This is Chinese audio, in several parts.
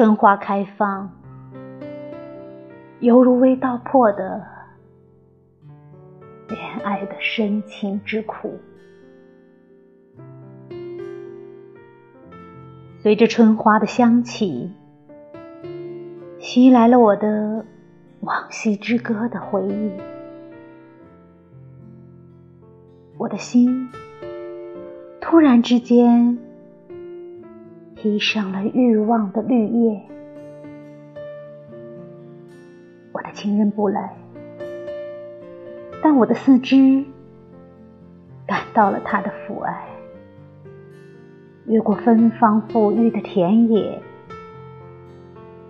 春花开放，犹如未道破的恋爱的深情之苦。随着春花的香气，袭来了我的往昔之歌的回忆。我的心突然之间披上了欲望的绿叶。我的情人不来，但我的四肢感到了他的父爱。越过芬芳馥郁的田野，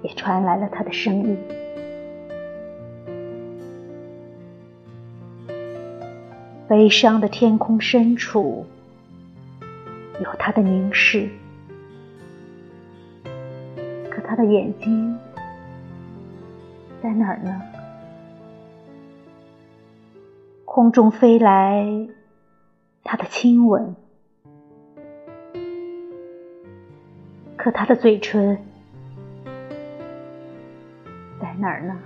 也传来了他的声音。悲伤的天空深处，有他的凝视，他的眼睛在哪儿呢？空中飞来他的亲吻，可他的嘴唇在哪儿呢？